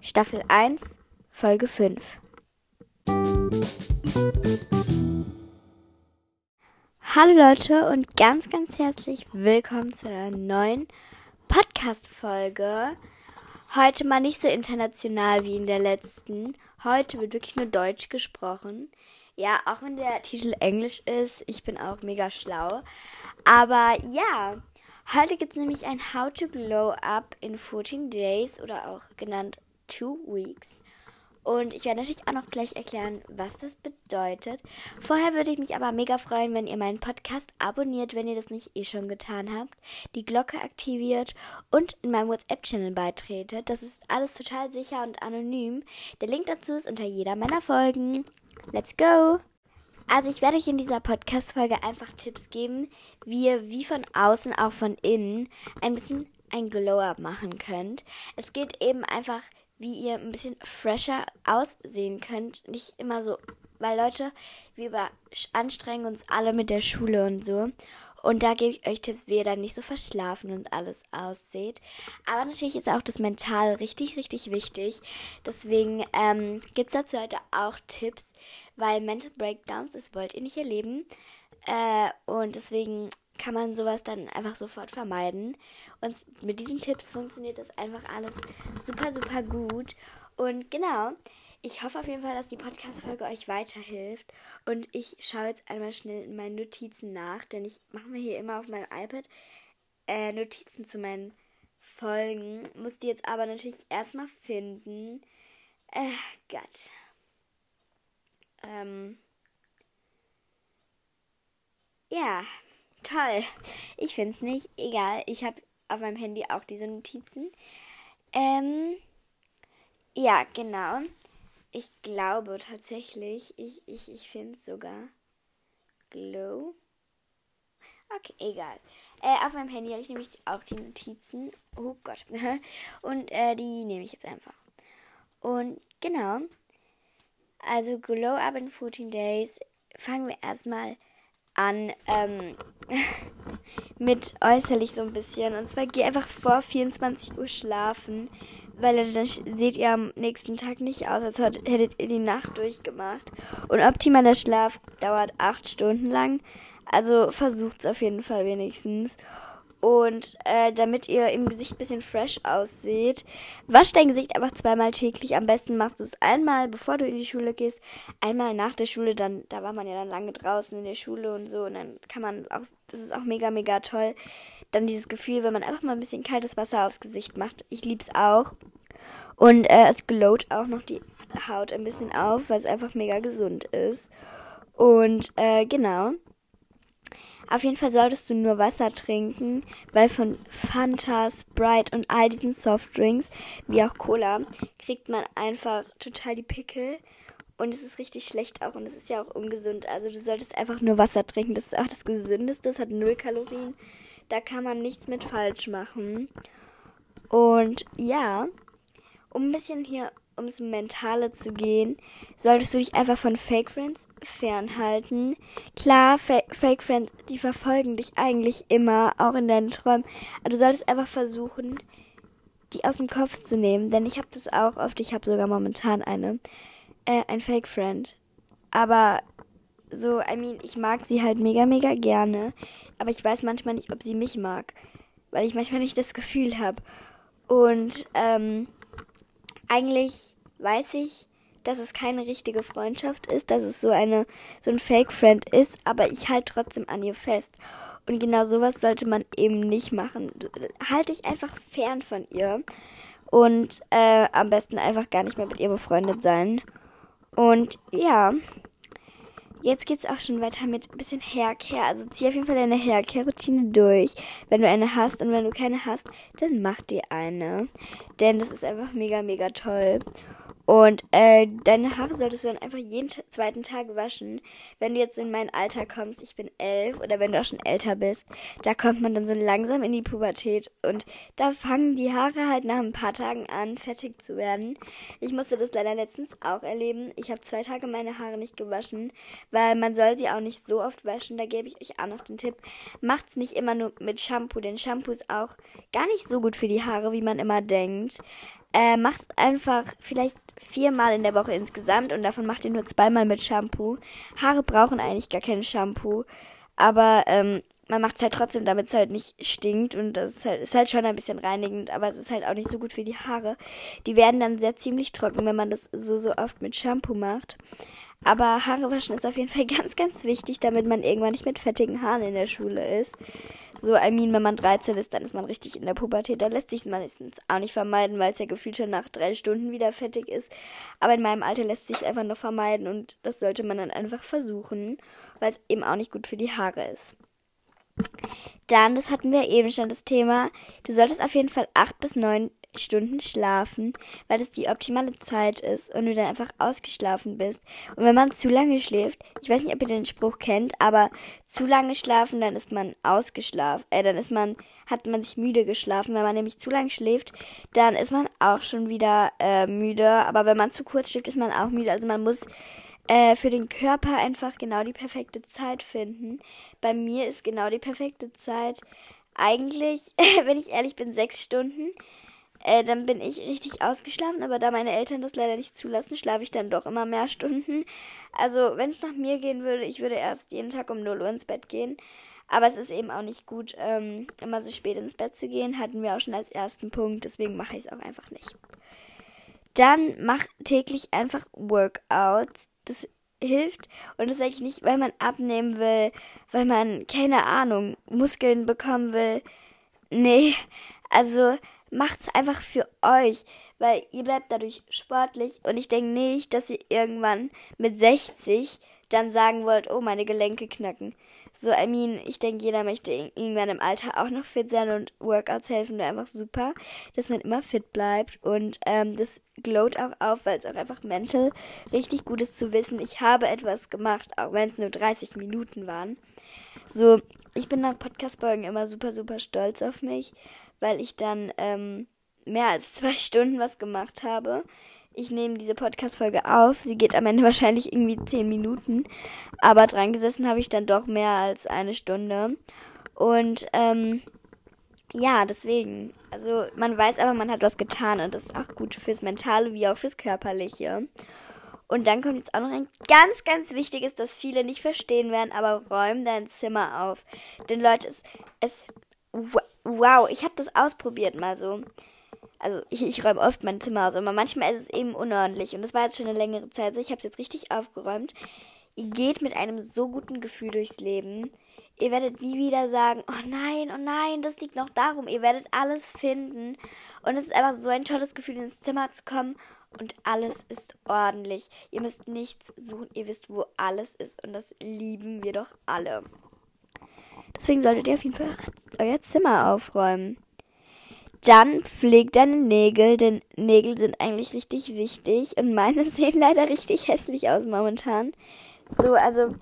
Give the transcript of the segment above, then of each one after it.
Staffel 1, Folge 5. Hallo Leute und ganz, ganz herzlich willkommen zu einer neuen Podcast-Folge. Heute mal nicht so international wie in der letzten. Heute wird wirklich nur Deutsch gesprochen. Ja, auch wenn der Titel Englisch ist, ich bin auch mega schlau. Aber ja, heute gibt es nämlich ein How to Glow Up in 14 Days oder auch genannt Two Weeks. Und ich werde natürlich auch noch gleich erklären, was das bedeutet. Vorher würde ich mich aber mega freuen, wenn ihr meinen Podcast abonniert, wenn ihr das nicht eh schon getan habt, die Glocke aktiviert und in meinem WhatsApp-Channel beitretet. Das ist alles total sicher und anonym. Der Link dazu ist unter jeder meiner Folgen. Let's go! Also ich werde euch in dieser Podcast-Folge einfach Tipps geben, wie ihr wie von außen auch von innen ein bisschen ein Glow-Up machen könnt. Es geht eben einfach wie ihr ein bisschen fresher aussehen könnt. Nicht immer so, weil Leute, wir anstrengen uns alle mit der Schule und so. Und da gebe ich euch Tipps, wie ihr dann nicht so verschlafen und alles ausseht. Aber natürlich ist auch das Mental richtig, richtig wichtig. Deswegen ähm, gibt es dazu heute auch Tipps, weil Mental Breakdowns, das wollt ihr nicht erleben. Äh, und deswegen kann man sowas dann einfach sofort vermeiden. Und mit diesen Tipps funktioniert das einfach alles super, super gut. Und genau, ich hoffe auf jeden Fall, dass die Podcast-Folge euch weiterhilft. Und ich schaue jetzt einmal schnell in meinen Notizen nach, denn ich mache mir hier immer auf meinem iPad äh, Notizen zu meinen Folgen. Muss die jetzt aber natürlich erstmal finden. Äh, Gott. Ähm. Ja, toll. Ich finde es nicht. Egal, ich habe auf meinem Handy auch diese Notizen. Ähm, ja, genau. Ich glaube tatsächlich, ich, ich, ich finde sogar. Glow. Okay, egal. Äh, auf meinem Handy habe ich nämlich auch die Notizen. Oh Gott. Und äh, die nehme ich jetzt einfach. Und genau. Also Glow Up in 14 Days. Fangen wir erstmal an ähm, mit äußerlich so ein bisschen. Und zwar geh einfach vor 24 Uhr schlafen, weil dann seht ihr am nächsten Tag nicht aus, als hättet ihr die Nacht durchgemacht. Und optimaler Schlaf dauert 8 Stunden lang. Also versucht es auf jeden Fall wenigstens. Und äh, damit ihr im Gesicht ein bisschen fresh aussieht, wasch dein Gesicht einfach zweimal täglich. Am besten machst du es einmal, bevor du in die Schule gehst, einmal nach der Schule. Dann, da war man ja dann lange draußen in der Schule und so. Und dann kann man auch, das ist auch mega, mega toll. Dann dieses Gefühl, wenn man einfach mal ein bisschen kaltes Wasser aufs Gesicht macht. Ich lieb's auch. Und äh, es glowt auch noch die Haut ein bisschen auf, weil es einfach mega gesund ist. Und äh, genau. Auf jeden Fall solltest du nur Wasser trinken, weil von Fanta, Sprite und all diesen Softdrinks, wie auch Cola, kriegt man einfach total die Pickel. Und es ist richtig schlecht auch und es ist ja auch ungesund. Also du solltest einfach nur Wasser trinken. Das ist auch das Gesündeste. Es hat null Kalorien. Da kann man nichts mit falsch machen. Und ja, um ein bisschen hier ums Mentale zu gehen, solltest du dich einfach von Fake Friends fernhalten. Klar, Fa Fake Friends, die verfolgen dich eigentlich immer, auch in deinen Träumen. Aber du solltest einfach versuchen, die aus dem Kopf zu nehmen. Denn ich habe das auch oft, ich habe sogar momentan eine, äh, ein Fake Friend. Aber so, I mean, ich mag sie halt mega, mega gerne. Aber ich weiß manchmal nicht, ob sie mich mag. Weil ich manchmal nicht das Gefühl habe. Und, ähm, eigentlich weiß ich, dass es keine richtige Freundschaft ist, dass es so eine so ein Fake Friend ist, aber ich halte trotzdem an ihr fest. Und genau sowas sollte man eben nicht machen. Halte dich einfach fern von ihr und äh, am besten einfach gar nicht mehr mit ihr befreundet sein. Und ja, jetzt geht's auch schon weiter mit ein bisschen Haircare. Also zieh auf jeden Fall deine Haircare-Routine durch. Wenn du eine hast und wenn du keine hast, dann mach dir eine. Denn das ist einfach mega, mega toll. Und äh, deine Haare solltest du dann einfach jeden zweiten Tag waschen. Wenn du jetzt in mein Alter kommst, ich bin elf oder wenn du auch schon älter bist, da kommt man dann so langsam in die Pubertät und da fangen die Haare halt nach ein paar Tagen an, fettig zu werden. Ich musste das leider letztens auch erleben. Ich habe zwei Tage meine Haare nicht gewaschen, weil man soll sie auch nicht so oft waschen. Da gebe ich euch auch noch den Tipp. Macht's nicht immer nur mit Shampoo, denn Shampoo ist auch gar nicht so gut für die Haare, wie man immer denkt. Äh, macht einfach vielleicht viermal in der Woche insgesamt und davon macht ihr nur zweimal mit Shampoo. Haare brauchen eigentlich gar kein Shampoo, aber ähm, man macht es halt trotzdem, damit es halt nicht stinkt und das ist halt, ist halt schon ein bisschen reinigend, aber es ist halt auch nicht so gut für die Haare. Die werden dann sehr ziemlich trocken, wenn man das so, so oft mit Shampoo macht. Aber Haare waschen ist auf jeden Fall ganz, ganz wichtig, damit man irgendwann nicht mit fettigen Haaren in der Schule ist. So, I mean, wenn man 13 ist, dann ist man richtig in der Pubertät. Da lässt sich meistens auch nicht vermeiden, weil es ja gefühlt schon nach drei Stunden wieder fettig ist. Aber in meinem Alter lässt sich einfach noch vermeiden und das sollte man dann einfach versuchen, weil es eben auch nicht gut für die Haare ist. Dann, das hatten wir eben schon das Thema, du solltest auf jeden Fall acht bis neun Stunden schlafen, weil das die optimale Zeit ist und du dann einfach ausgeschlafen bist. Und wenn man zu lange schläft, ich weiß nicht, ob ihr den Spruch kennt, aber zu lange schlafen, dann ist man ausgeschlafen, äh, dann ist man, hat man sich müde geschlafen. Wenn man nämlich zu lange schläft, dann ist man auch schon wieder äh, müde. Aber wenn man zu kurz schläft, ist man auch müde. Also man muss äh, für den Körper einfach genau die perfekte Zeit finden. Bei mir ist genau die perfekte Zeit eigentlich, wenn ich ehrlich bin, sechs Stunden. Äh, dann bin ich richtig ausgeschlafen, aber da meine Eltern das leider nicht zulassen, schlafe ich dann doch immer mehr Stunden. Also, wenn es nach mir gehen würde, ich würde erst jeden Tag um 0 Uhr ins Bett gehen. Aber es ist eben auch nicht gut, ähm, immer so spät ins Bett zu gehen. Hatten wir auch schon als ersten Punkt, deswegen mache ich es auch einfach nicht. Dann mach täglich einfach Workouts. Das hilft und das sage ich nicht, weil man abnehmen will, weil man, keine Ahnung, Muskeln bekommen will. Nee, also macht's einfach für euch, weil ihr bleibt dadurch sportlich und ich denke nicht, dass ihr irgendwann mit 60 dann sagen wollt, oh, meine Gelenke knacken. So, I mean, ich denke, jeder möchte irgendwann im Alter auch noch fit sein und Workouts helfen mir einfach super, dass man immer fit bleibt und ähm, das glowt auch auf, weil es auch einfach mental richtig gut ist zu wissen, ich habe etwas gemacht, auch wenn es nur 30 Minuten waren. So, ich bin nach Podcast-Folgen immer super, super stolz auf mich, weil ich dann ähm, mehr als zwei Stunden was gemacht habe. Ich nehme diese Podcast-Folge auf. Sie geht am Ende wahrscheinlich irgendwie zehn Minuten. Aber dran gesessen habe ich dann doch mehr als eine Stunde. Und ähm, ja, deswegen. Also man weiß aber, man hat was getan und das ist auch gut fürs Mentale wie auch fürs Körperliche. Und dann kommt jetzt auch noch ein ganz, ganz wichtiges, das viele nicht verstehen werden, aber räum dein Zimmer auf. Denn Leute, es, es wow, ich habe das ausprobiert mal so. Also ich, ich räume oft mein Zimmer aus, aber manchmal ist es eben unordentlich. Und das war jetzt schon eine längere Zeit so. Ich habe es jetzt richtig aufgeräumt. Ihr geht mit einem so guten Gefühl durchs Leben. Ihr werdet nie wieder sagen, oh nein, oh nein, das liegt noch darum. Ihr werdet alles finden. Und es ist einfach so ein tolles Gefühl, ins Zimmer zu kommen und alles ist ordentlich. Ihr müsst nichts suchen, ihr wisst, wo alles ist. Und das lieben wir doch alle. Deswegen solltet ihr auf jeden Fall euer Zimmer aufräumen. Dann pflegt deine Nägel, denn Nägel sind eigentlich richtig wichtig und meine sehen leider richtig hässlich aus momentan. So, also,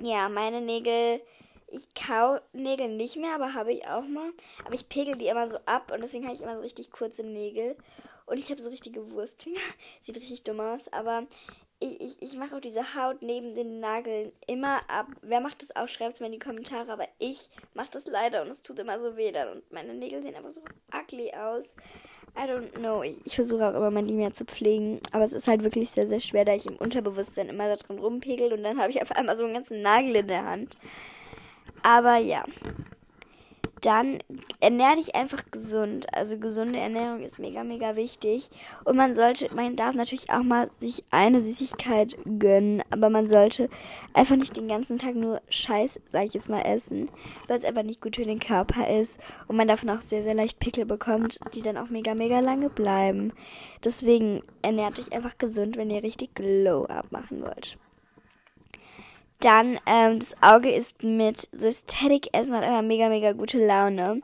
ja, meine Nägel, ich kau Nägel nicht mehr, aber habe ich auch mal. Aber ich pegel die immer so ab und deswegen habe ich immer so richtig kurze Nägel. Und ich habe so richtige Wurstfinger. Sieht richtig dumm aus, aber ich, ich, ich mache auch diese Haut neben den Nageln immer ab. Wer macht das auch? Schreibt es mir in die Kommentare. Aber ich mache das leider und es tut immer so weh dann. Und meine Nägel sehen einfach so ugly aus. I don't know. Ich, ich versuche auch immer mein Limia zu pflegen. Aber es ist halt wirklich sehr, sehr schwer, da ich im Unterbewusstsein immer da drin rumpegel. Und dann habe ich auf einmal so einen ganzen Nagel in der Hand. Aber ja dann ernähr dich einfach gesund. Also gesunde Ernährung ist mega, mega wichtig. Und man sollte, man darf natürlich auch mal sich eine Süßigkeit gönnen, aber man sollte einfach nicht den ganzen Tag nur Scheiß, sag ich jetzt mal, essen, weil es einfach nicht gut für den Körper ist und man davon auch sehr, sehr leicht Pickel bekommt, die dann auch mega, mega lange bleiben. Deswegen ernährt dich einfach gesund, wenn ihr richtig Glow-Up machen wollt. Dann, ähm, das Auge ist mit Systemic Essen hat immer mega, mega gute Laune.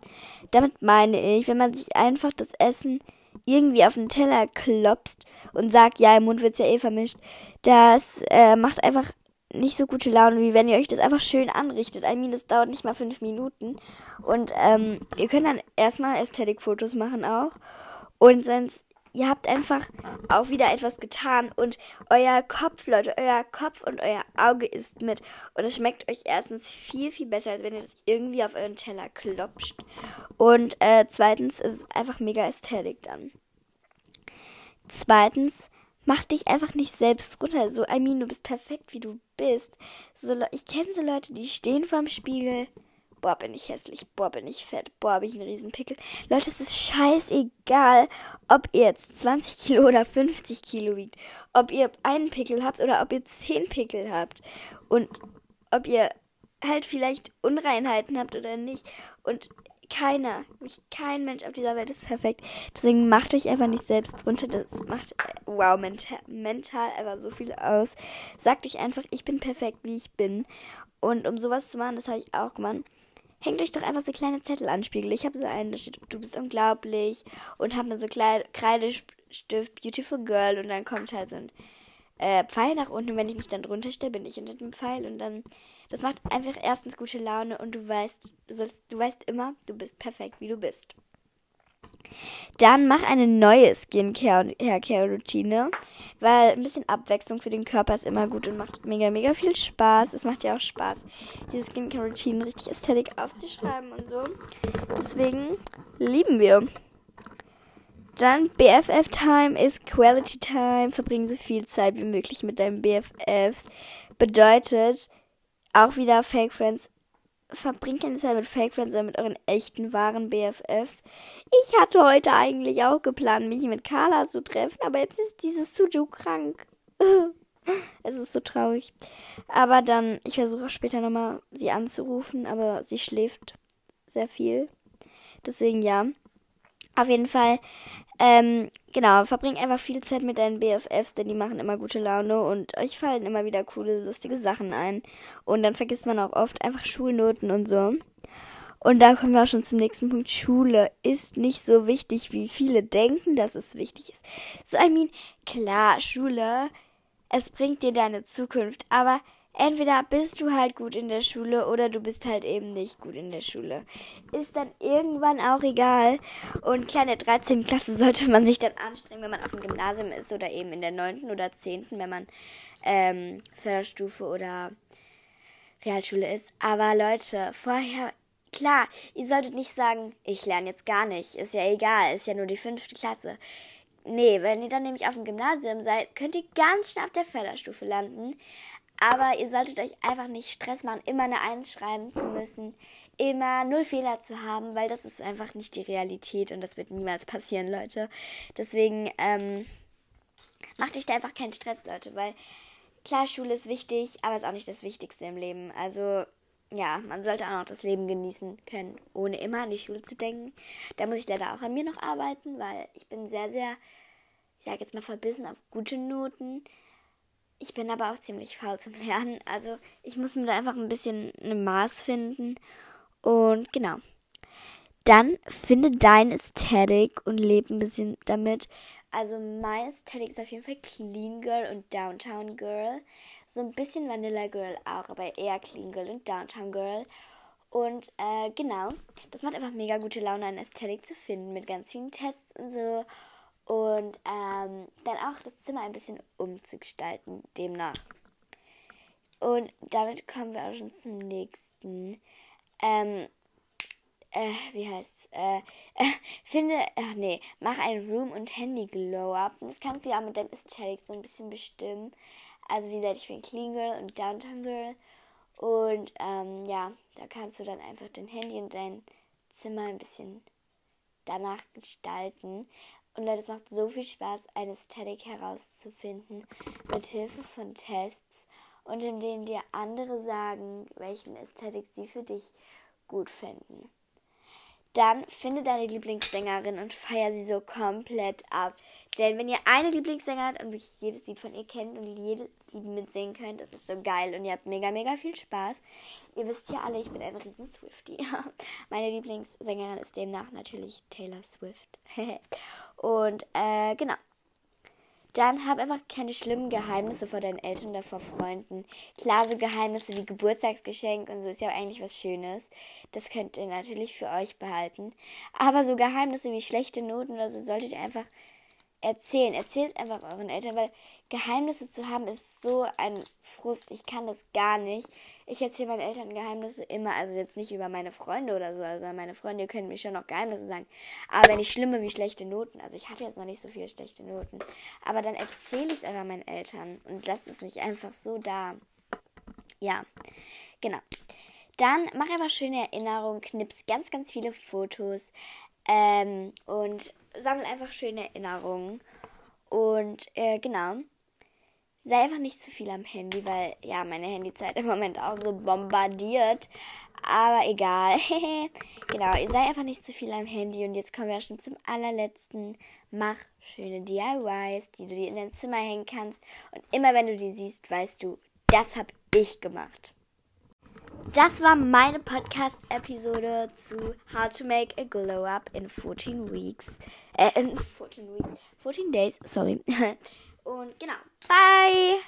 Damit meine ich, wenn man sich einfach das Essen irgendwie auf den Teller klopst und sagt, ja, im Mund wird's ja eh vermischt, das äh, macht einfach nicht so gute Laune, wie wenn ihr euch das einfach schön anrichtet. I mean, das dauert nicht mal fünf Minuten. Und ähm, ihr könnt dann erstmal Ästhetikfotos machen auch. Und sonst, ihr habt einfach auch wieder etwas getan. Und euer Kopf, Leute, euer Kopf und euer Auge ist mit. Und es schmeckt euch erstens viel, viel besser, als wenn ihr das irgendwie auf euren Teller klopscht. Und äh, zweitens ist es einfach mega Ästhetik dann. Zweitens, mach dich einfach nicht selbst runter. So, I mean, du bist perfekt, wie du bist. So, ich kenne so Leute, die stehen vorm Spiegel. Boah, bin ich hässlich. Boah, bin ich fett. Boah, habe ich einen riesen Pickel. Leute, es ist scheißegal, ob ihr jetzt 20 Kilo oder 50 Kilo wiegt. Ob ihr einen Pickel habt oder ob ihr 10 Pickel habt. Und ob ihr halt vielleicht Unreinheiten habt oder nicht. Und keiner, kein Mensch auf dieser Welt ist perfekt. Deswegen macht euch einfach nicht selbst runter. Das macht, wow, mental, mental einfach so viel aus. Sagt euch einfach, ich bin perfekt, wie ich bin. Und um sowas zu machen, das habe ich auch gemacht. Hängt euch doch einfach so kleine Zettel an Spiegel. Ich habe so einen, da steht, du bist unglaublich. Und habe dann so Kreidestift, Beautiful Girl. Und dann kommt halt so ein äh, Pfeil nach unten. Und wenn ich mich dann drunter stelle, bin ich unter dem Pfeil. Und dann das macht einfach erstens gute Laune und du weißt, du, sollst, du weißt immer, du bist perfekt, wie du bist. Dann mach eine neue Skincare und Haircare-Routine, weil ein bisschen Abwechslung für den Körper ist immer gut und macht mega, mega viel Spaß. Es macht ja auch Spaß, diese Skincare-Routinen richtig ästhetisch aufzuschreiben und so. Deswegen lieben wir. Dann BFF Time ist Quality Time. Verbringen so viel Zeit wie möglich mit deinen BFFs. Bedeutet, auch wieder Fake Friends. Verbringt keine Zeit mit Fake Friends, sondern mit euren echten, wahren BFFs. Ich hatte heute eigentlich auch geplant, mich mit Carla zu treffen, aber jetzt ist dieses Suju krank. es ist so traurig. Aber dann, ich versuche auch später nochmal sie anzurufen, aber sie schläft sehr viel. Deswegen ja. Auf jeden Fall ähm, genau, verbring einfach viel Zeit mit deinen BFFs, denn die machen immer gute Laune und euch fallen immer wieder coole, lustige Sachen ein. Und dann vergisst man auch oft einfach Schulnoten und so. Und da kommen wir auch schon zum nächsten Punkt. Schule ist nicht so wichtig, wie viele denken, dass es wichtig ist. So, I mean, klar, Schule, es bringt dir deine Zukunft, aber entweder bist du halt gut in der Schule oder du bist halt eben nicht gut in der Schule. Ist dann irgendwann auch egal. Und kleine 13. Klasse sollte man sich dann anstrengen, wenn man auf dem Gymnasium ist oder eben in der 9. oder 10., wenn man ähm, Förderstufe oder Realschule ist. Aber Leute, vorher, klar, ihr solltet nicht sagen, ich lerne jetzt gar nicht. Ist ja egal, ist ja nur die fünfte Klasse. Nee, wenn ihr dann nämlich auf dem Gymnasium seid, könnt ihr ganz schnell auf der Förderstufe landen. Aber ihr solltet euch einfach nicht Stress machen, immer eine Eins schreiben zu müssen, immer null Fehler zu haben, weil das ist einfach nicht die Realität und das wird niemals passieren, Leute. Deswegen ähm, macht euch da einfach keinen Stress, Leute, weil klar, Schule ist wichtig, aber ist auch nicht das Wichtigste im Leben. Also ja, man sollte auch noch das Leben genießen können, ohne immer an die Schule zu denken. Da muss ich leider auch an mir noch arbeiten, weil ich bin sehr, sehr, ich sage jetzt mal verbissen auf gute Noten. Ich bin aber auch ziemlich faul zum Lernen. Also ich muss mir da einfach ein bisschen ein Maß finden. Und genau. Dann finde dein Ästhetik und lebe ein bisschen damit. Also mein Ästhetik ist auf jeden Fall Clean Girl und Downtown Girl. So ein bisschen Vanilla Girl auch, aber eher Clean Girl und Downtown Girl. Und äh, genau, das macht einfach mega gute Laune, eine Ästhetik zu finden mit ganz vielen Tests und so und ähm, dann auch das Zimmer ein bisschen umzugestalten, demnach. Und damit kommen wir auch schon zum nächsten. Ähm, äh, wie heißt's? Äh, äh, finde, ach nee, mach ein Room- und Handy-Glow-Up. Das kannst du ja mit deinem Aesthetic so ein bisschen bestimmen. Also, wie gesagt, ich bin Clean Girl und Downtown Girl. Und ähm, ja, da kannst du dann einfach dein Handy und dein Zimmer ein bisschen danach gestalten. Und Leute, es macht so viel Spaß, eine Ästhetik herauszufinden mit Hilfe von Tests und in denen dir andere sagen, welchen Ästhetik sie für dich gut finden. Dann finde deine Lieblingssängerin und feier sie so komplett ab. Denn wenn ihr eine Lieblingssängerin habt und wirklich jedes Lied von ihr kennt und jedes Lied mitsingen könnt, das ist so geil und ihr habt mega, mega viel Spaß. Ihr wisst ja alle, ich bin ein riesen Swiftie. Meine Lieblingssängerin ist demnach natürlich Taylor Swift. und äh, genau. Dann hab einfach keine schlimmen Geheimnisse vor deinen Eltern oder vor Freunden. Klar, so Geheimnisse wie Geburtstagsgeschenk und so ist ja eigentlich was Schönes. Das könnt ihr natürlich für euch behalten. Aber so Geheimnisse wie schlechte Noten oder so solltet ihr einfach erzählen. Erzählt einfach euren Eltern, weil Geheimnisse zu haben ist so ein Frust. Ich kann das gar nicht. Ich erzähle meinen Eltern Geheimnisse immer, also jetzt nicht über meine Freunde oder so. Also meine Freunde können mir schon noch Geheimnisse sagen. Aber nicht schlimme wie schlechte Noten. Also ich hatte jetzt noch nicht so viele schlechte Noten. Aber dann erzähle ich es einfach meinen Eltern und lasse es nicht einfach so da. Ja, genau. Dann mach einfach schöne Erinnerungen, knips ganz, ganz viele Fotos ähm, und sammle einfach schöne Erinnerungen. Und äh, genau, sei einfach nicht zu viel am Handy, weil ja, meine Handyzeit im Moment auch so bombardiert. Aber egal. genau, ihr seid einfach nicht zu viel am Handy. Und jetzt kommen wir schon zum allerletzten. Mach schöne DIYs, die du dir in dein Zimmer hängen kannst. Und immer wenn du die siehst, weißt du, das habe ich gemacht. Das war meine Podcast-Episode zu How to Make a Glow Up in 14 Weeks. Äh, in 14 Weeks. 14 Days, sorry. Und genau. Bye!